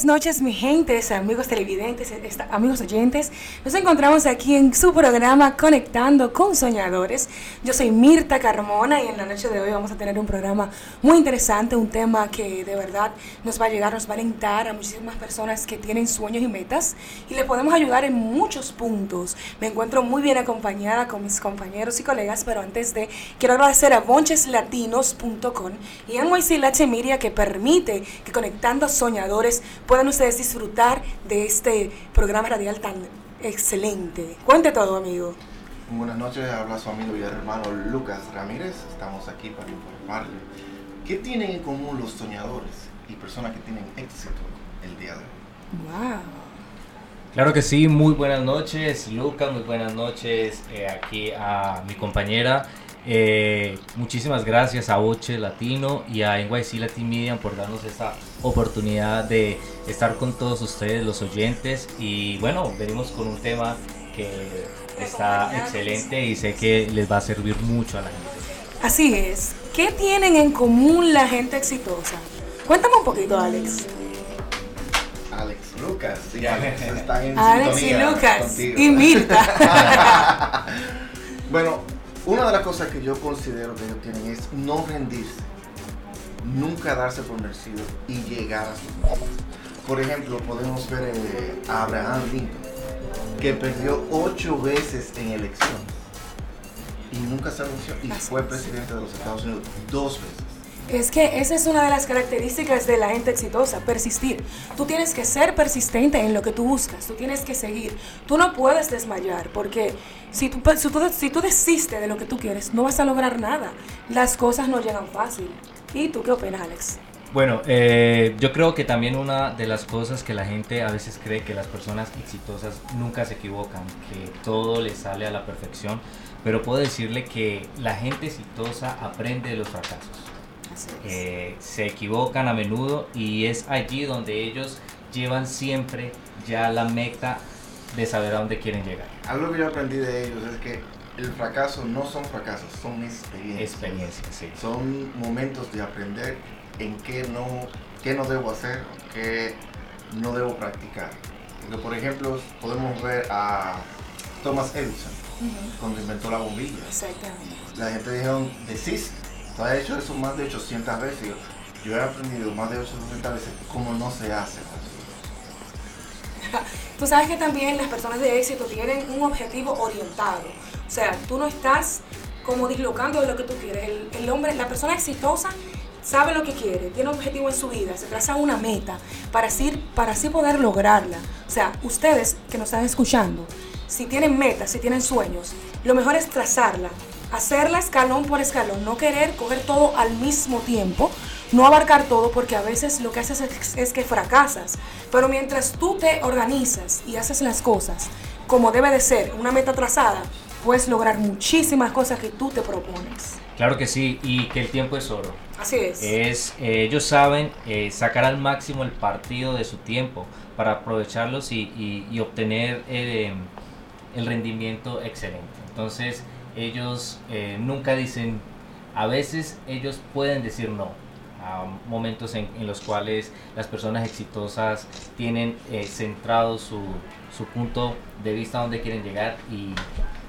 Buenas noches, mi gente, amigos televidentes, amigos oyentes. Nos encontramos aquí en su programa Conectando con Soñadores. Yo soy Mirta Carmona y en la noche de hoy vamos a tener un programa muy interesante, un tema que de verdad nos va a llegar, nos va a alentar a muchísimas personas que tienen sueños y metas y le podemos ayudar en muchos puntos. Me encuentro muy bien acompañada con mis compañeros y colegas, pero antes de, quiero agradecer a boncheslatinos.com y a NYC Media que permite que Conectando Soñadores puedan ustedes disfrutar de este programa radial tan excelente. Cuente todo, amigo. Buenas noches, habla su amigo y hermano Lucas Ramírez. Estamos aquí para informarle qué tienen en común los soñadores y personas que tienen éxito el día de hoy. Wow. Claro que sí, muy buenas noches Lucas, muy buenas noches eh, aquí a mi compañera eh, muchísimas gracias a Oche Latino y a NYC Latin Media por darnos esta oportunidad de estar con todos ustedes, los oyentes. Y bueno, venimos con un tema que está excelente y sé que les va a servir mucho a la gente. Así es. ¿Qué tienen en común la gente exitosa? Cuéntame un poquito, Alex. Alex, Lucas, sí, Alex están en Alex y Lucas y Mirta. bueno, una de las cosas que yo considero que ellos tienen es no rendirse, nunca darse por vencido y llegar a sus metas. Por ejemplo, podemos ver eh, a Abraham Lincoln, que perdió ocho veces en elecciones y nunca se anunció y fue presidente de los Estados Unidos dos veces. Es que esa es una de las características de la gente exitosa, persistir. Tú tienes que ser persistente en lo que tú buscas, tú tienes que seguir. Tú no puedes desmayar porque si tú, si tú, desistes de lo que tú quieres, no vas a lograr nada. Las cosas no llegan fácil. ¿Y tú qué opinas, Alex? Bueno, eh, yo creo que también una de las cosas que la gente a veces cree que las personas exitosas nunca se equivocan, que todo les sale a la perfección, pero puedo decirle que la gente exitosa aprende de los fracasos. Eh, se equivocan a menudo y es allí donde ellos llevan siempre ya la meta de saber a dónde quieren llegar. Algo que yo aprendí de ellos es que el fracaso no son fracasos, son experiencias. Experiencias, sí. Son momentos de aprender en qué no, qué no debo hacer, qué no debo practicar. por ejemplo, podemos ver a Thomas Edison, cuando inventó la bombilla. Exactamente. La gente dijo, desiste Has hecho eso más de 800 veces. Yo he aprendido más de 800 veces cómo no se hace. Tú sabes que también las personas de éxito tienen un objetivo orientado. O sea, tú no estás como dislocando de lo que tú quieres. El, hombre, la persona exitosa sabe lo que quiere, tiene un objetivo en su vida, se traza una meta para así, para así poder lograrla. O sea, ustedes que nos están escuchando, si tienen metas, si tienen sueños, lo mejor es trazarla, hacerla escalón por escalón, no querer coger todo al mismo tiempo, no abarcar todo porque a veces lo que haces es, que fracasas. Pero mientras tú te organizas y haces las cosas como debe de ser, una meta trazada, puedes lograr muchísimas cosas que tú te propones. Claro que sí, y que el tiempo es oro. Así es. es eh, ellos saben eh, sacar al máximo el partido de su tiempo para aprovecharlos y, obtener eh, el rendimiento excelente. Entonces, ellos eh, nunca dicen, a veces ellos pueden decir no, a momentos en, los cuales las personas exitosas tienen eh, centrado su, su, punto de vista donde quieren llegar y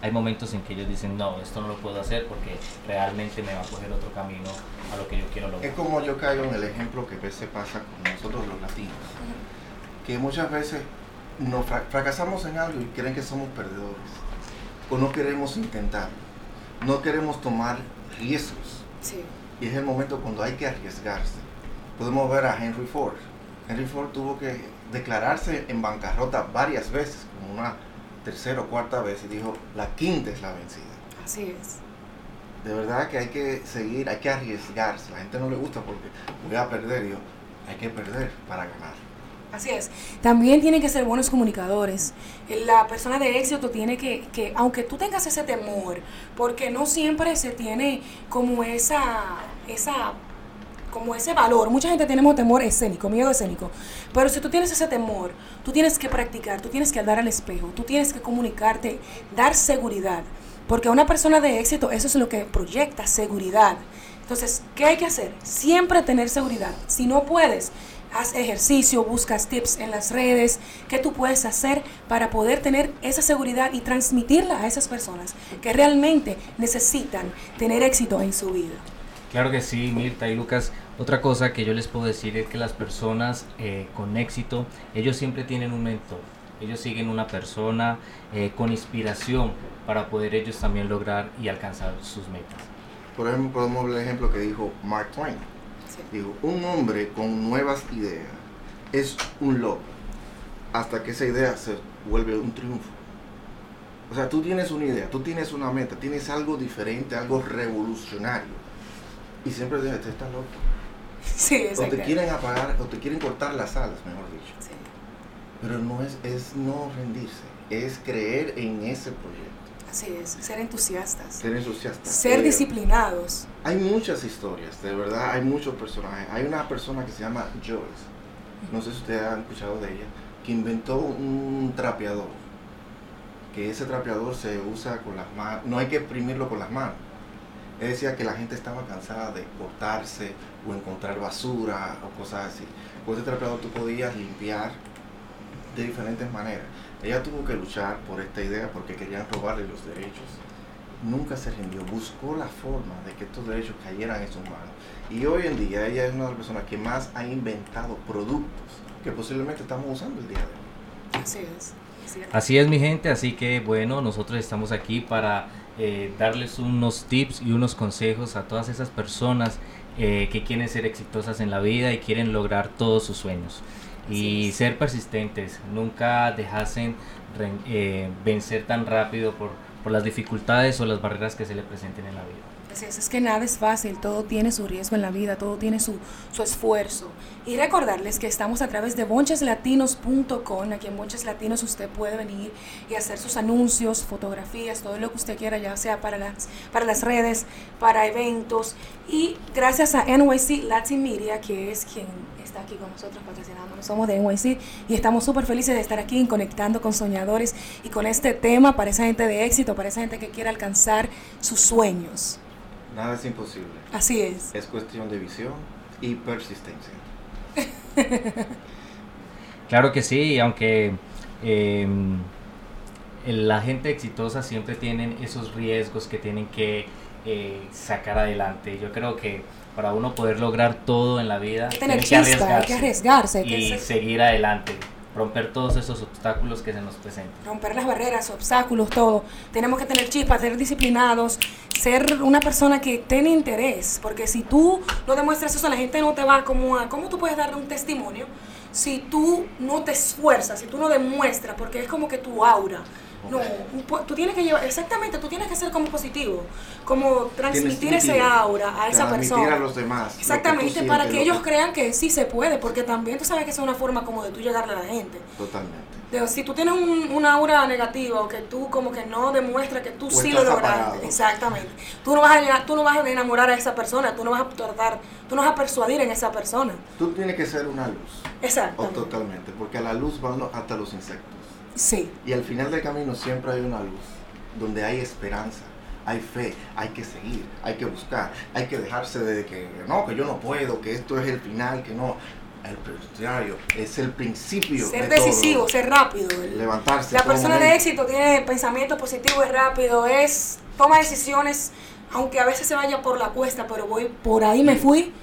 hay momentos en que ellos dicen, no, esto no lo puedo hacer porque realmente me va a coger otro camino a lo que yo quiero lograr. Es como yo caigo en el ejemplo que a veces pasa con nosotros los latinos, que muchas veces nos fracasamos en algo y creen que somos perdedores o no queremos intentar, no queremos tomar riesgos. Y es el momento cuando hay que arriesgarse. Podemos ver a Henry Ford. Henry Ford tuvo que declararse en bancarrota varias veces, como una tercera o cuarta vez, y dijo, la quinta es la vencida. Así es. De verdad que hay que seguir, hay que arriesgarse. La gente no le gusta porque voy a perder. Yo, hay que perder para ganar. Así es. También tienen que ser buenos comunicadores. La persona de éxito tiene que, que, aunque tú tengas ese temor, porque no siempre se tiene como esa, esa como ese valor. Mucha gente tenemos temor escénico, miedo escénico. Pero si tú tienes ese temor, tú tienes que practicar, tú tienes que andar al espejo, tú tienes que comunicarte, dar seguridad. Porque a una persona de éxito eso es lo que proyecta seguridad. Entonces, ¿qué hay que hacer? Siempre tener seguridad. Si no puedes, haz ejercicio, buscas tips en las redes, qué tú puedes hacer para poder tener esa seguridad y transmitirla a esas personas que realmente necesitan tener éxito en su vida. Claro que sí, Mirta y Lucas. Otra cosa que yo les puedo decir es que las personas eh, con éxito, ellos siempre tienen un mentor. Ellos siguen una persona eh, con inspiración para poder ellos también lograr y alcanzar sus metas. Por ejemplo, podemos ver el ejemplo que dijo Mark Twain. Dijo, un hombre con nuevas ideas es un loco hasta que esa idea se vuelve un triunfo. O sea, tú tienes una idea, tú tienes una meta, tienes algo diferente, algo revolucionario. Y siempre te este está loco. Sí, o te quieren apagar, o te quieren cortar las alas, mejor dicho. Sí. Pero no es, es no rendirse, es creer en ese proyecto. Así es, ser entusiastas. Ser entusiastas. Ser Eh, disciplinados. Hay muchas historias, de verdad, hay muchos personajes. Hay una persona que se llama Joyce, no sé si ustedes han escuchado de ella, que inventó un trapeador. Que ese trapeador se usa con las manos, no hay que exprimirlo con las manos. Él decía que la gente estaba cansada de cortarse o encontrar basura o cosas así. Con ese trapeador tú podías limpiar de diferentes maneras. Ella tuvo que luchar por esta idea porque querían robarle los derechos. Nunca se rindió, buscó la forma de que estos derechos cayeran en sus manos. Y hoy en día ella es una de las personas que más ha inventado productos que posiblemente estamos usando el día de hoy. Así es. Así es mi gente, así que bueno, nosotros estamos aquí para eh, darles unos tips y unos consejos a todas esas personas eh, que quieren ser exitosas en la vida y quieren lograr todos sus sueños. Y es. ser persistentes, nunca dejasen ren- eh, vencer tan rápido por, por las dificultades o las barreras que se le presenten en la vida. Así es, es que nada es fácil, todo tiene su riesgo en la vida, todo tiene su, su esfuerzo. Y recordarles que estamos a través de boncheslatinos.com, aquí en Bonches Latinos usted puede venir y hacer sus anuncios, fotografías, todo lo que usted quiera, ya sea para las, para las redes, para eventos. Y gracias a NYC Latin Media, que es quien está aquí con nosotros patrocinándonos, somos de NYC y estamos súper felices de estar aquí conectando con soñadores y con este tema para esa gente de éxito, para esa gente que quiere alcanzar sus sueños. Nada es imposible. Así es. Es cuestión de visión y persistencia. Claro que sí, aunque eh, la gente exitosa siempre tienen esos riesgos que tienen que eh, sacar adelante. Yo creo que para uno poder lograr todo en la vida, Hay que tener hay que arriesgarse, hay que y ser- seguir adelante, romper todos esos obstáculos que se nos presentan. romper las barreras, obstáculos, todo. Tenemos que tener chispa, ser disciplinados, ser una persona que tiene interés, porque si tú no demuestras eso, la gente no te va como a... ¿Cómo tú puedes darle un testimonio si tú no te esfuerzas, si tú no demuestras, porque es como que tu aura. No, tú tienes que llevar, exactamente, tú tienes que ser como positivo, como transmitir ese aura a esa transmitir persona. a los demás. que Exactamente, para que lo ellos crean que sí se puede, porque también tú sabes que es una forma como de tú llegarle a la gente. Totalmente. De- si tú tienes un, una aura negativa o que tú como que no demuestras que tú O sí lo lograste, apagado. exactamente. Tú no vas a tú no vas a enamorar a esa persona, tú no vas a tratar, tú no vas a persuadir en esa persona. Tú tienes que ser una luz. O Exactamente. totalmente. Porque a la luz van hasta los insectos. Sí, Y al final del camino siempre hay una luz. Donde hay esperanza. Hay fe, hay que seguir, hay que buscar, hay que dejarse de que no, que yo no puedo, que esto es el final, que no. El contrario, es el principio. ser de todo. decisivo, ser rápido. Levantarse. La persona de éxito tiene pensamiento positivo, es rápido, es toma decisiones, aunque a veces se vaya por la cuesta, pero voy por ahí me fui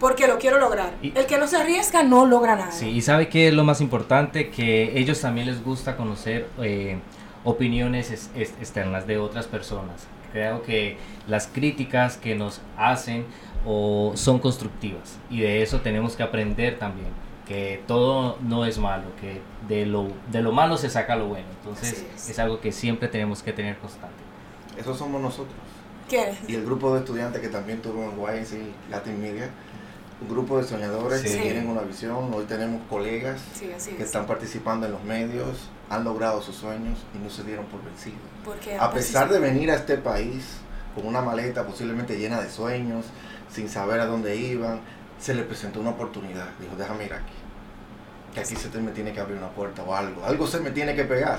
porque lo quiero lograr. Y- El que no se arriesga no logra nada. Sí, y sabe que es lo más importante, que ellos también les gusta conocer eh, opiniones es- es- externas de otras personas. Creo que las críticas que nos hacen o son constructivas y de eso tenemos que aprender también, que todo no es malo, que de lo, de lo malo se saca lo bueno. Entonces es. es. algo que siempre tenemos que tener constante. Esos somos nosotros. ¿Quién? Y el grupo de estudiantes que también tuvo en YNC Latin Media, un grupo de soñadores que tienen una visión. Hoy tenemos colegas Sí, que es. están participando en los medios, han logrado sus sueños y no se dieron por vencidos. Porque A pesar de venir a este país con una maleta posiblemente llena de sueños, sin saber a dónde iban, se les presentó una oportunidad. Dijo, déjame ir aquí. Que aquí se te me tiene que abrir una puerta o algo. Algo se me tiene que pegar.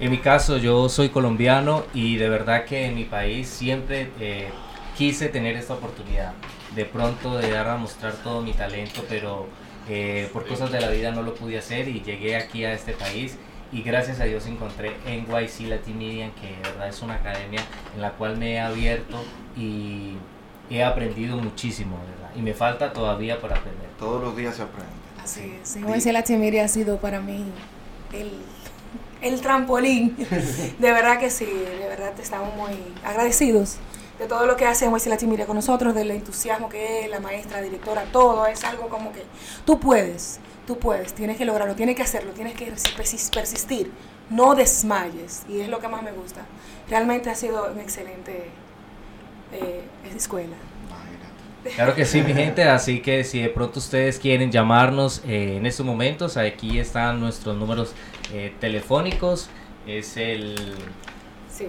En mi caso, yo soy colombiano y de verdad que en mi país siempre eh, quise tener esta oportunidad. De pronto de dar a mostrar todo mi talento, pero Eh, por cosas de la vida no lo pude hacer y llegué aquí a este país y gracias a Dios encontré NYC Latin Media, que de verdad es una academia en la cual me he abierto y he aprendido muchísimo, ¿verdad? Y me falta todavía por aprender. Todos los días se aprende. Así es. NYC Latin Media ha sido para mí el, el trampolín. de verdad que sí, de verdad estamos muy agradecidos de todo lo que hace NYC Latin Media con nosotros, del entusiasmo que es la maestra, directora, todo. Es algo como que tú puedes tú puedes, tienes que lograrlo, tienes que hacerlo, tienes que persistir, no desmayes, y es lo que más me gusta. Realmente ha sido una excelente eh, escuela. Claro que sí, mi gente, así que si de pronto ustedes quieren llamarnos eh, en estos momentos, aquí están nuestros números eh, telefónicos, es el... Sí.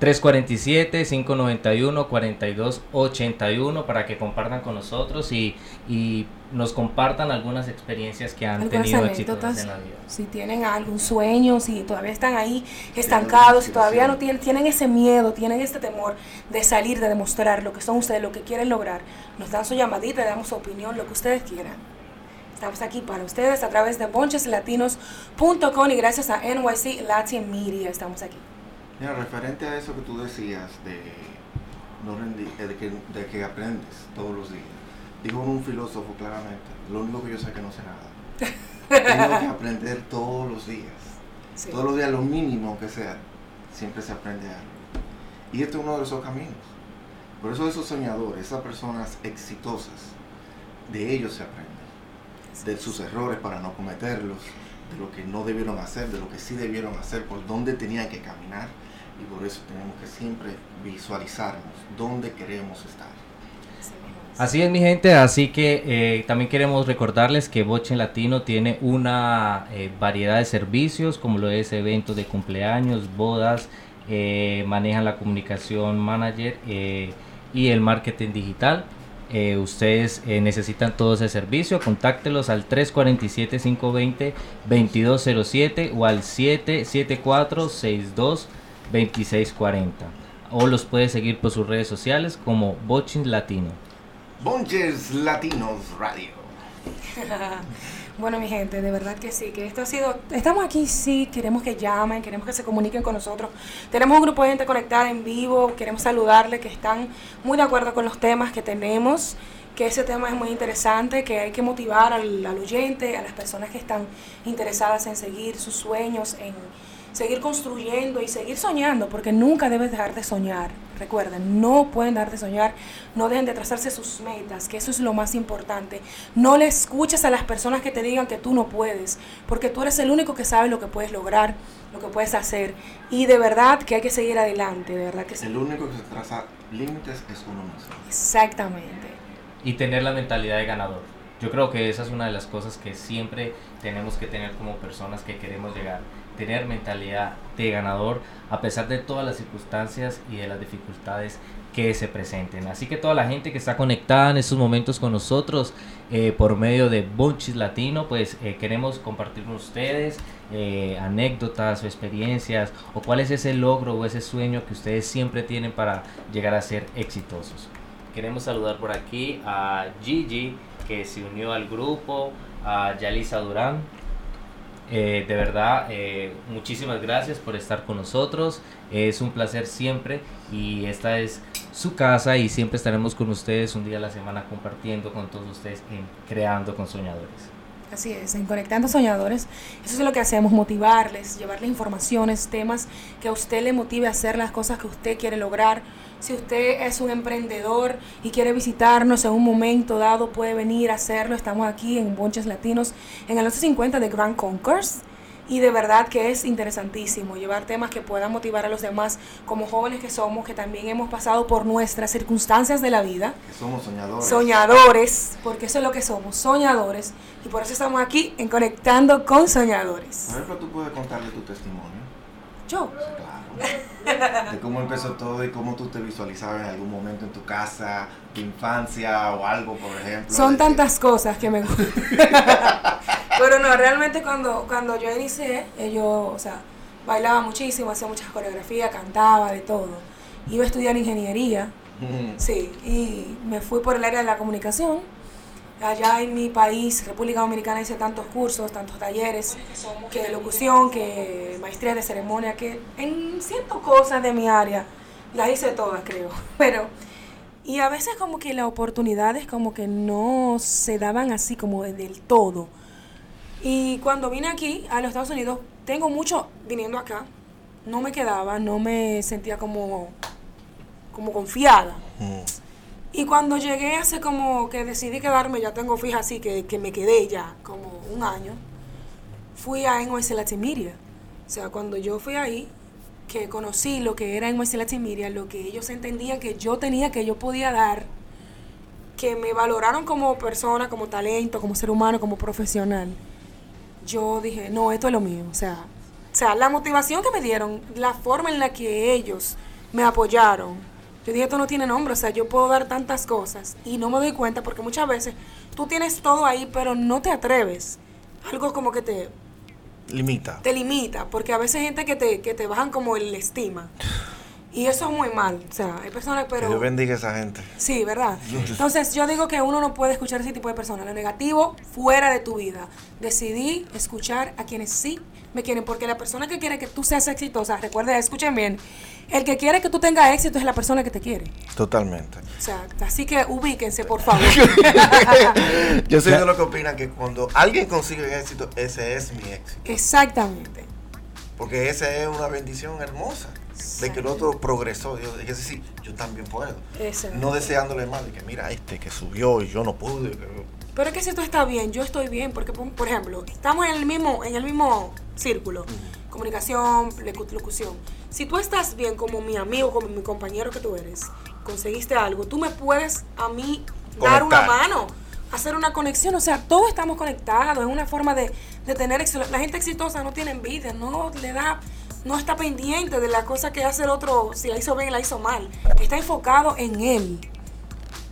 347-591-4281 para que compartan con nosotros y, y, nos compartan algunas experiencias que han tenido éxito en la vida. Si tienen algún sueño, si todavía están ahí estancados, si todavía no tienen, tienen ese miedo, tienen este temor de salir, de demostrar lo que son ustedes, lo que quieren lograr, nos dan su llamadita, le damos su opinión, lo que ustedes quieran. Estamos aquí para ustedes a través de boncheslatinos.com y gracias a NYC Latin Media estamos aquí. Mira, referente a eso que tú decías de, no eh, de, que, de que aprendes todos los días, dijo un filósofo claramente, lo único que yo sé que no sé nada. Tengo que aprender todos los días. Todos los días, lo mínimo que sea, siempre se aprende algo. Y este es uno de esos caminos. Por eso esos soñadores, esas personas exitosas, de ellos se aprende. De sus errores para no cometerlos, de lo que no debieron hacer, de lo que sí debieron hacer, por dónde tenían que caminar y por eso tenemos que siempre visualizarnos dónde queremos estar. Así es mi gente, así que eh, también queremos recordarles que Boche Latino tiene una eh, variedad de servicios como lo es eventos de cumpleaños, bodas, eh, manejan la comunicación manager y el marketing digital. ustedes necesitan todo ese servicio, contáctelos al 347-520-2207 o al 774 62 2640 o los puede seguir por sus redes sociales como Bochin Latino. Bonches Latinos Radio. bueno, mi gente, de verdad que sí, que esto ha sido, estamos aquí, sí, queremos que llamen, queremos que se comuniquen con nosotros. Tenemos un grupo de gente conectada en vivo, queremos saludarle, que están muy de acuerdo con los temas que tenemos, que ese tema es muy interesante, que hay que motivar al, al oyente, a las personas que están interesadas en seguir sus sueños, en seguir construyendo y seguir soñando, porque nunca debes dejar de soñar. Recuerden, no pueden dejar de soñar, no dejen de trazarse sus metas, que eso es lo más importante. No le escuches a las personas que te digan que tú no puedes, porque tú eres el único que sabe lo que puedes lograr, lo que puedes hacer. Y de verdad que hay que seguir adelante, de verdad que El único que se traza límites es uno mismo. Exactamente. Y tener la mentalidad de ganador. Yo creo que esa es una de las cosas que siempre tenemos que tener como personas que queremos llegar tener mentalidad de ganador a pesar de todas las circunstancias y de las dificultades que se presenten. Así que toda la gente que está conectada en estos momentos con nosotros eh, por medio de Bunchis Latino, pues eh, queremos compartir con ustedes eh, anécdotas o experiencias o cuál es ese logro o ese sueño que ustedes siempre tienen para llegar a ser exitosos. Queremos saludar por aquí a Gigi que se unió al grupo, a Yalisa Durán, eh, de verdad, eh, muchísimas gracias por estar con nosotros. Es un placer siempre y esta es su casa y siempre estaremos con ustedes un día a la semana compartiendo con todos ustedes en Creando con Soñadores. Así es, en Conectando Soñadores, eso es lo que hacemos, motivarles, llevarles informaciones, temas que a usted le motive a hacer las cosas que usted quiere lograr. Si usted es un emprendedor y quiere visitarnos en un momento dado, puede venir a hacerlo. Estamos aquí en Bonches Latinos, en el 1150 de Grand Concourse y de verdad que es interesantísimo llevar temas que puedan motivar a los demás como jóvenes que somos, que también hemos pasado por nuestras circunstancias de la vida. Que somos soñadores. Soñadores, porque eso es lo que somos, soñadores. Y por eso estamos aquí en Conectando con Soñadores. Por ejemplo, tú puedes contarle tu testimonio. ¿Yo? claro. De cómo empezó todo y cómo tú te visualizabas en algún momento en tu casa, tu infancia o algo, por ejemplo. Son tantas cosas que me gustan. Pero no, realmente cuando, cuando yo inicié, eh, yo, o sea, bailaba muchísimo, hacía muchas coreografías, cantaba, de todo. Iba a estudiar ingeniería, sí, y me fui por el área de la comunicación. Allá en mi país, República Dominicana, hice tantos cursos, tantos talleres, que locución, que maestría de ceremonia, que en ciertas cosas de mi área las hice todas, creo. Pero, y a veces como que las oportunidades como que no se daban así como del todo. Y cuando vine aquí, a los Estados Unidos, tengo mucho viniendo acá, no me quedaba, no me sentía como, como confiada. Mm. Y cuando llegué hace como que decidí quedarme, ya tengo fija así, que, que me quedé ya como un año, fui a NYC Latin Media. O sea, cuando yo fui ahí, que conocí lo que era NYC Latin Media, lo que ellos entendían que yo tenía, que yo podía dar, que me valoraron como persona, como talento, como ser humano, como profesional, yo dije, no, esto es lo mío. O sea, o sea, la motivación que me dieron, la forma en la que ellos me apoyaron, yo dije, esto no tiene nombre, o sea, yo puedo dar tantas cosas y no me doy cuenta porque muchas veces tú tienes todo ahí, pero no te atreves. Algo como que te, Limita. te limita, porque a veces hay gente que te, que te bajan como el estima. Y eso es muy mal, o sea, hay personas, Que Dios pero... bendiga a esa gente. Sí, ¿verdad? Entonces yo digo que uno no puede escuchar ese tipo de personas. Lo negativo, fuera de tu vida. Decidí escuchar a quienes sí me quieren, porque la persona que quiere que tú seas exitosa, recuerden, escuchen bien, el que quiere que tú tengas éxito es la persona que te quiere. Totalmente. O sea, así que ubíquense, por favor. Yo soy de los que opinan que cuando alguien consigue éxito, ese es mi éxito. Exactamente. Porque esa es una bendición hermosa. De que el otro progresó. Yo dije, sí, yo también puedo. Exacto. No deseándole mal. De que mira, este que subió y yo no pude. Pero es que si tú estás bien, yo estoy bien, porque por ejemplo, estamos en el mismo, en el mismo círculo, comunicación, locución. Si tú estás bien como mi amigo, como mi compañero que tú eres, conseguiste algo, tú me puedes a mí dar una mano, hacer una conexión, o sea, todos estamos conectados, es una forma de, de tener. La gente exitosa no tiene envidia, no le da, no está pendiente de la cosa que hace el otro, si la hizo bien, la hizo mal, está enfocado en él.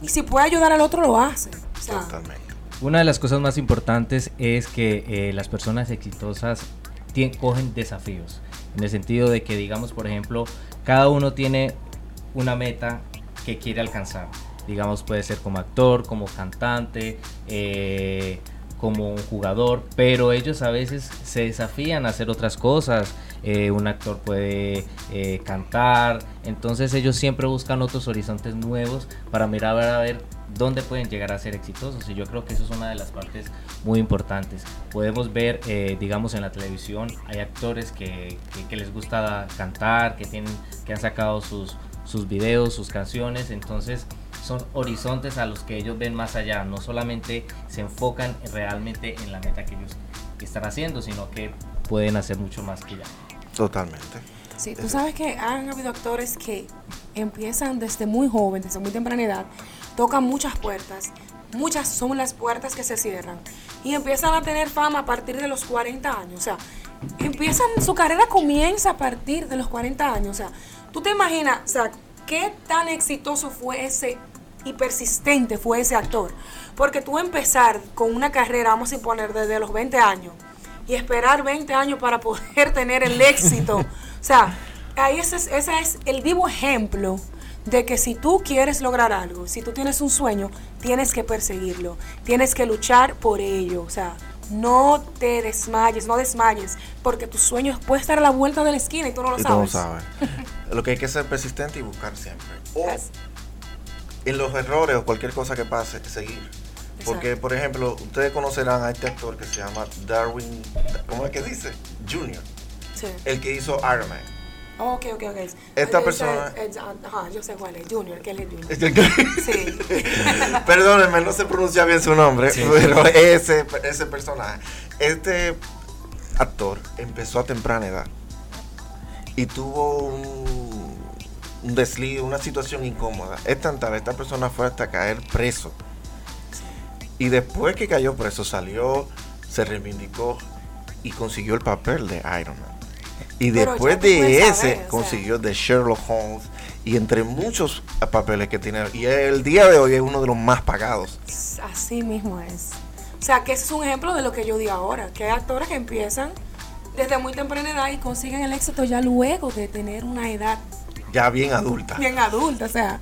Y si puede ayudar al otro, lo hace. O sea, Totalmente. Una de las cosas más importantes es que eh, las personas exitosas cogen desafíos. En el sentido de que, digamos, por ejemplo, cada uno tiene una meta que quiere alcanzar. Digamos, puede ser como actor, como cantante, eh, como un jugador, pero ellos a veces se desafían a hacer otras cosas. Eh, un actor puede cantar, entonces ellos siempre buscan otros horizontes nuevos para mirar a ver dónde pueden llegar a ser exitosos. Y yo creo que eso es una de las partes muy importantes. Podemos ver, eh, digamos, en la televisión, hay actores que, que- que les gusta cantar, que, tienen, que han sacado sus, sus videos, sus canciones, entonces son horizontes a los que ellos ven más allá, no solamente se enfocan realmente en la meta que ellos están haciendo, sino que pueden hacer mucho más que ya. Totalmente. Sí, tú sabes que han habido actores que empiezan desde muy joven, desde muy temprana edad, tocan muchas puertas, muchas son las puertas que se cierran. Y empiezan a tener fama a partir de los 40 años, o sea, empiezan, su carrera comienza a partir de los 40 años, o sea, tú te imaginas, o sea, qué tan exitoso fue ese y persistente fue ese actor, porque tú empezar con una carrera, vamos a suponer, desde los 20 años, y esperar 20 años para poder tener el éxito. O sea, ahí ese es, ese es el vivo ejemplo de que si tú quieres lograr algo, si tú tienes un sueño, tienes que perseguirlo, tienes que luchar por ello. O sea, no te desmayes, no desmayes, porque tus sueños pueden estar a la vuelta de la esquina y tú no lo Y tú no sabes. sabes. Lo que hay que ser persistente y buscar siempre. O en los errores o cualquier cosa que pase, seguir. Porque, por ejemplo, ustedes conocerán a este actor que se llama Darwin, ¿cómo es que dice? Junior, sí. el que hizo Iron Man. Ok, ok, ok. Esta persona- ese- ajá, yo sé cuál es, Junior, que él es Junior. Sí. Perdónenme, no se pronuncia bien su nombre, Sí. pero ese, ese personaje, este actor empezó a temprana edad y tuvo un, un desliz, una situación incómoda. Es tanta vez, esta persona fue hasta caer preso. Y después que cayó preso, salió, se reivindicó y consiguió el papel de Iron Man. Y Pero después de ese, saber, o sea. consiguió de Sherlock Holmes y entre muchos papeles que tiene. Y el día de hoy es uno de los más pagados. Así mismo es. O sea, que ese es un ejemplo de lo que yo digo ahora, que hay actores que empiezan desde muy temprana edad y consiguen el éxito ya luego de tener una edad Ya bien adulta. bien adulta, o sea,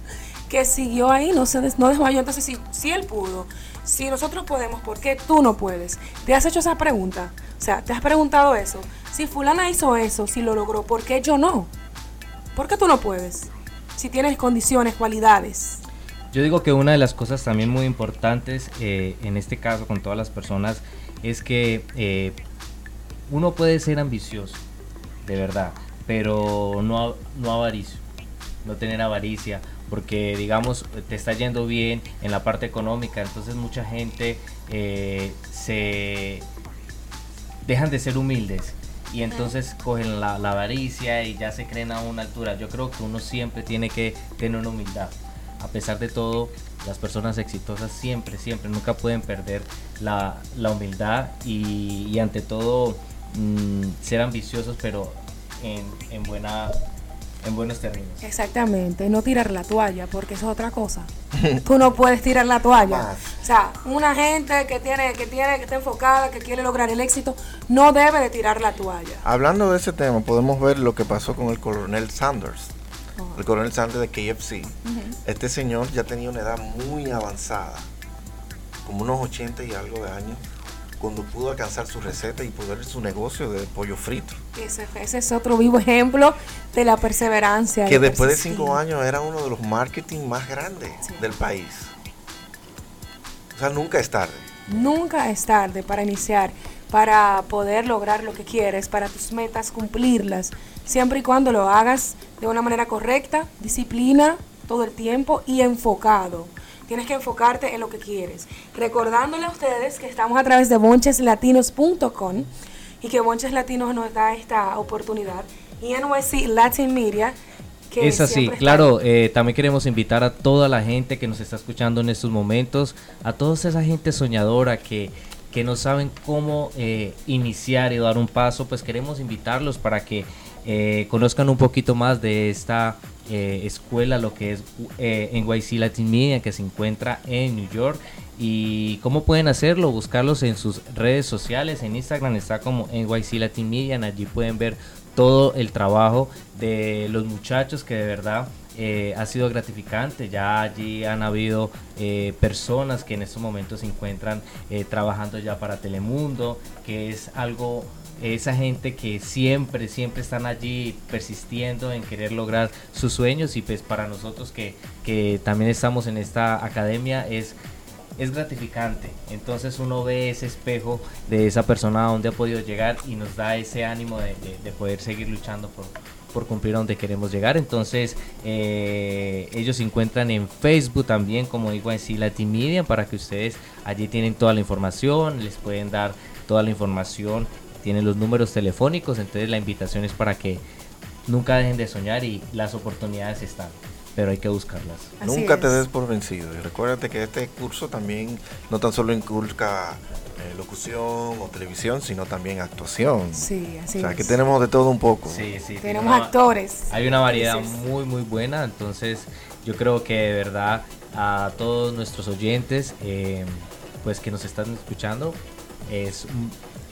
que siguió ahí, no se des- no desmayó. Entonces, si, si él pudo, Si nosotros podemos, ¿por qué tú no puedes? ¿Te has hecho esa pregunta? O sea, ¿te has preguntado eso? Si fulana hizo eso, si lo logró, ¿por qué yo no? ¿Por qué tú no puedes? Si tienes condiciones, cualidades. Yo digo que una de las cosas también muy importantes eh, en este caso con todas las personas es que eh, uno puede ser ambicioso, de verdad, pero no, no avaricio, no tener avaricia, porque digamos te está yendo bien en la parte económica, entonces mucha gente eh, se dejan de ser humildes y entonces cogen la, la, avaricia y ya se creen a una altura. Yo creo que uno siempre tiene que tener una humildad. A pesar de todo, las personas exitosas siempre, siempre, nunca pueden perder la, la humildad y, y, ante todo mmm, ser ambiciosos, pero en, en buena en buenos términos. Exactamente, no tirar la toalla, porque eso es otra cosa. Tú no puedes tirar la toalla. O sea, una gente que tiene, que tiene, que está enfocada, que quiere lograr el éxito, no debe de tirar la toalla. Hablando de ese tema, podemos ver lo que pasó con el coronel Sanders. Oh. El coronel Sanders de KFC. Uh -huh. Este señor ya tenía una edad muy avanzada, como unos 80 y algo de años cuando pudo alcanzar su receta y poder su negocio de pollo frito. Ese, ese es otro vivo ejemplo de la perseverancia. Que de después persistir. de cinco años era uno de los marketing más grandes sí. del país. O sea, nunca es tarde. Nunca es tarde para iniciar, para poder lograr lo que quieres, para tus metas cumplirlas, siempre y cuando lo hagas de una manera correcta, disciplina todo el tiempo y enfocado tienes que enfocarte en lo que quieres. Recordándole a ustedes que estamos a través de boncheslatinos.com y que Bonches Latinos nos da esta oportunidad. Y NYC Latin Media. Que es así, claro, eh, también queremos invitar a toda la gente que nos está escuchando en estos momentos, a toda esa gente soñadora que, que no saben cómo eh, iniciar y dar un paso, pues queremos invitarlos para que eh, conozcan un poquito más de esta eh, escuela, lo que es eh, NYC Latin Media, que se encuentra en New York. ¿Y cómo pueden hacerlo? Buscarlos en sus redes sociales. En Instagram está como NYC Latin Media. Allí pueden ver todo el trabajo de los muchachos que de verdad ha sido gratificante. Ya allí han habido personas que en estos momentos se encuentran trabajando ya para Telemundo, que es algo esa gente que siempre, siempre están allí persistiendo en querer lograr sus sueños y pues para nosotros que, que también estamos en esta academia es es gratificante. Entonces uno ve ese espejo de esa persona a donde ha podido llegar y nos da ese ánimo de, de, de poder seguir luchando por, por cumplir a donde queremos llegar. Entonces eh, ellos se encuentran en Facebook también como digo en sí Latin Media para que ustedes allí tienen toda la información, les pueden dar toda la información tienen los números telefónicos, entonces la invitación es para que nunca dejen de soñar y las oportunidades están, pero hay que buscarlas. Así nunca es. te des por vencido y recuérdate que este curso también no tan solo inculca eh, locución o televisión, sino también actuación. Sí, así O sea, es. que tenemos de todo un poco. Sí, sí, Tenemos actores. Hay una variedad actrices. muy, muy buena, entonces yo creo que de verdad a todos nuestros oyentes, eh, pues que nos están escuchando, es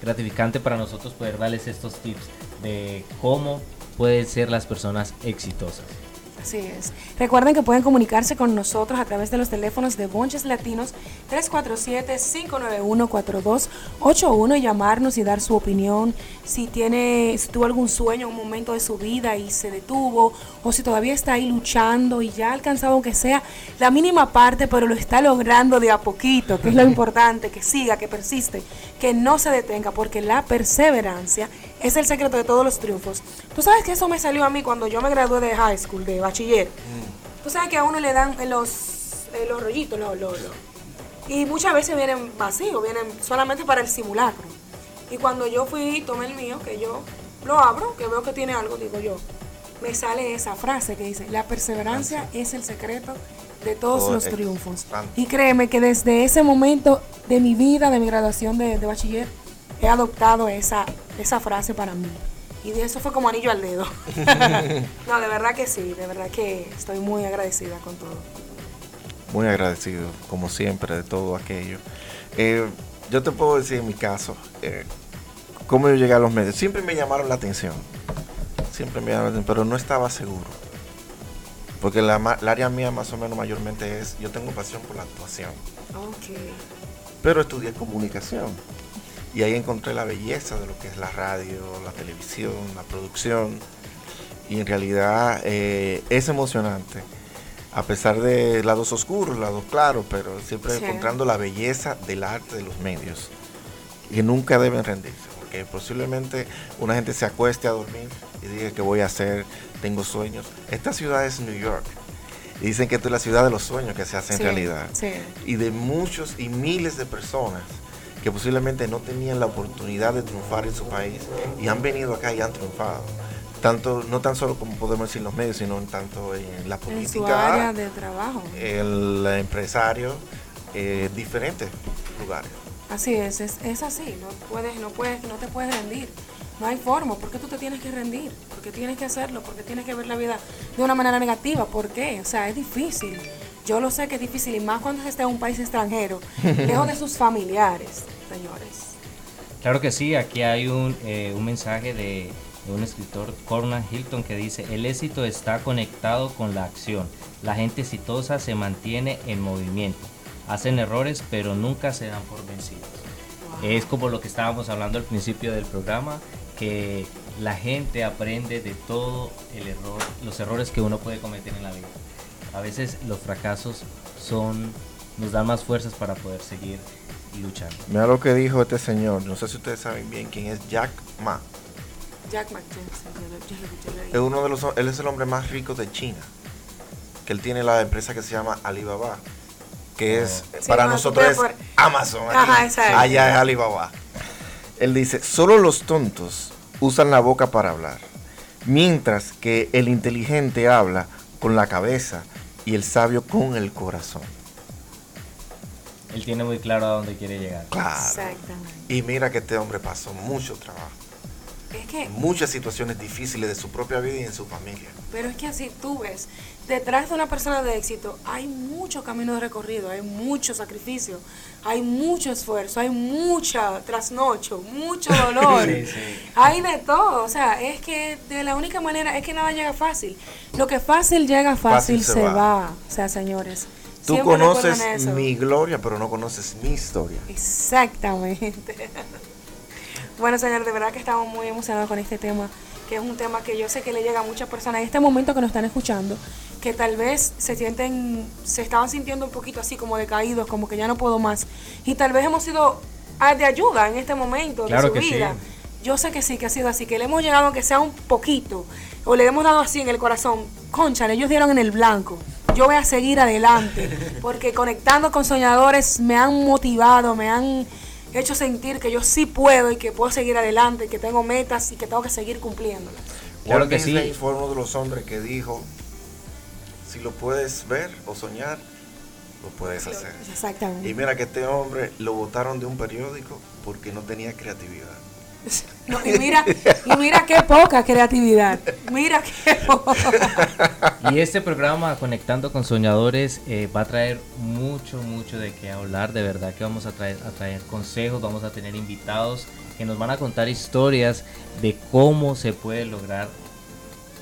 gratificante para nosotros poder darles estos tips de cómo pueden ser las personas exitosas. Así es. Recuerden que pueden comunicarse con nosotros a través de los teléfonos de Bonches Latinos 347-591-4281 y llamarnos y dar su opinión. Si tiene, si tuvo algún sueño en un momento de su vida y se detuvo, o si todavía está ahí luchando y ya ha alcanzado aunque sea la mínima parte, pero lo está logrando de a poquito, que es lo importante, que siga, que persiste, que no se detenga, porque la perseverancia es el secreto de todos los triunfos. Tú sabes que eso me salió a mí cuando yo me gradué de high school, de bachiller. Mm. Tú sabes que a uno le dan los, los rollitos, los, los, los, y muchas veces vienen vacíos, vienen solamente para el simulacro. Y cuando yo fui, tomé el mío, que yo lo abro, que veo que tiene algo, digo yo, me sale esa frase que dice, la perseverancia es el secreto de todos Oh, los triunfos. Y créeme que desde ese momento de mi vida, de mi graduación de, de bachiller, he adoptado esa, esa frase para mí. Y de eso fue como anillo al dedo. no, de verdad que sí, de verdad que estoy muy agradecida con todo. Muy agradecido, como siempre, de todo aquello. Eh, yo te puedo decir en mi caso, eh, cómo yo llegué a los medios. Siempre me llamaron la atención. Siempre me llamaron la atención, pero no estaba seguro. Porque la, la área mía más o menos mayormente es, yo tengo pasión por la actuación. Ok. pero estudié comunicación. Y ahí encontré la belleza de lo que es la radio, la televisión, la producción. Y en realidad eh, es emocionante. A pesar de lados oscuros, lados claros, pero siempre encontrando la belleza del arte de los medios. Y nunca deben rendirse, porque posiblemente una gente se acueste a dormir y diga que voy a hacer, tengo sueños. Esta ciudad es New York. Y dicen que esta es la ciudad de los sueños que se hace en realidad. Y de muchos y miles de personas que posiblemente no tenían la oportunidad de triunfar en su país y han venido acá y han triunfado. Tanto, no tan solo como podemos decir los medios, sino tanto en la política, en su área de trabajo, el empresario, eh, diferentes lugares. Así es, es, es, así, no puedes, no puedes, no te puedes rendir. No hay forma, ¿por qué tú te tienes que rendir? ¿Por qué tienes que hacerlo? ¿Por qué tienes que ver la vida de una manera negativa? ¿Por qué? O sea, es difícil. Yo lo sé que es difícil y más cuando se está en un país extranjero, lejos de sus familiares, señores. Claro que sí, aquí hay un, eh, un mensaje de, un escritor, Cornan Hilton, que dice, el éxito está conectado con la acción. La gente exitosa se mantiene en movimiento. Hacen errores, pero nunca se dan por vencidos. Es como lo que estábamos hablando al principio del programa, que la gente aprende de todo el error, los errores que uno puede cometer en la vida a veces los fracasos son nos dan más fuerzas para poder seguir luchando. Mira lo que dijo este señor, no sé si ustedes saben bien quién es Jack Ma. Jack Ma es uno de los él es el hombre más rico de China. Que él tiene la empresa que se llama Alibaba, que es oh. para nosotros es Amazon, allá es Alibaba. Él dice, "Solo los tontos usan la boca para hablar, mientras que el inteligente habla con la cabeza y el sabio con el corazón. Él tiene muy claro a dónde quiere llegar. Claro. Exactamente. Y mira que este hombre pasó mucho trabajo. Es que, muchas situaciones difíciles de su propia vida y en su familia. Pero es que así tú ves, detrás de una persona de éxito hay mucho camino de recorrido, hay mucho sacrificio, hay mucho esfuerzo, hay mucha trasnocho, mucho dolor, hay de todo. O sea, es que de la única manera es que nada llega fácil. Lo que fácil llega fácil, se, va. O sea, señores. Tú conoces mi gloria, pero no conoces mi historia. Exactamente. bueno, señor, de verdad que estamos muy emocionados con este tema que es un tema que yo sé que le llega a muchas personas en este momento que nos están escuchando, que tal vez se sienten, se estaban sintiendo un poquito así como decaídos, como que ya no puedo más. Y tal vez hemos sido ah, de ayuda en este momento de su vida. Yo sé que sí, que ha sido así, que le hemos llegado aunque sea un poquito, o le hemos dado así en el corazón. Concha, ellos dieron en el blanco. Yo voy a seguir adelante, porque conectando con soñadores me han motivado, me han hecho sentir que yo sí puedo y que puedo seguir adelante, que tengo metas y que tengo que seguir cumpliéndolas. Claro que sí. fue uno de los hombres que dijo, si lo puedes ver o soñar, lo puedes hacer. Exactamente. Y mira que este hombre lo votaron de un periódico porque no tenía creatividad. y mira, y mira qué poca creatividad. Mira qué poca. Y este programa Conectando con Soñadores eh, va a traer mucho, mucho de qué hablar. De verdad que vamos a traer, a traer consejos, vamos a tener invitados que nos van a contar historias de cómo se puede lograr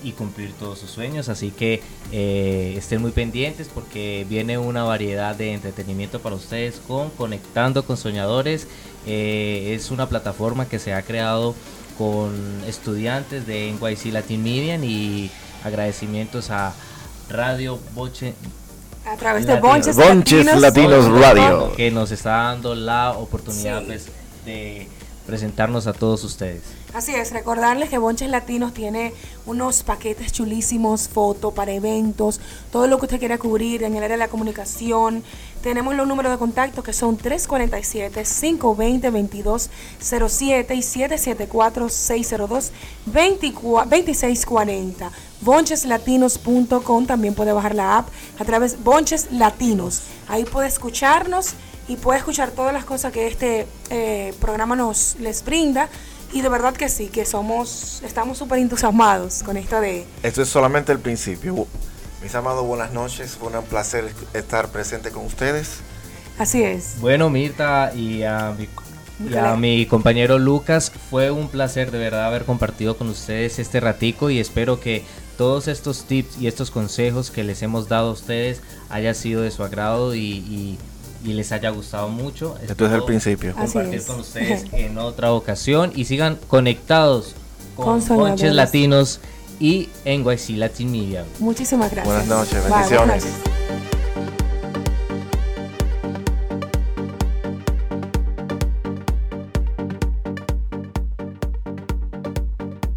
y cumplir todos sus sueños. Así que eh, estén muy pendientes porque viene una variedad de entretenimiento para ustedes con Conectando con Soñadores. Eh, es una plataforma que se ha creado con estudiantes de NYC Latin Media y agradecimientos a Radio Boche. A través de Bonches, Latinos, Radio. Que nos está dando la oportunidad pues, de presentarnos a todos ustedes. Así es, recordarles que Bonches Latinos tiene unos paquetes chulísimos, foto para eventos, todo lo que usted quiera cubrir en el área de la comunicación. Tenemos los números de contacto que son 347-520-2207 y 774-602-2640. Boncheslatinos.com también puede bajar la app a través de Bonches Latinos. Ahí puede escucharnos y puede escuchar todas las cosas que este eh, programa nos les brinda y de verdad que sí, que somos, estamos súper entusiasmados con esto de... Esto es solamente el principio. Mis amados, buenas noches. Fue un placer estar presente con ustedes. Así es. Bueno, Mirta y a mi, compañero Lucas, fue un placer de verdad haber compartido con ustedes este ratico y espero que todos estos tips y estos consejos que les hemos dado a ustedes haya sido de su agrado y y les haya gustado mucho. Esto es el principio. Compartir con ustedes en otra ocasión y sigan conectados con, con Latinos y en YC Latin Media. Muchísimas gracias. Buenas noches, bendiciones.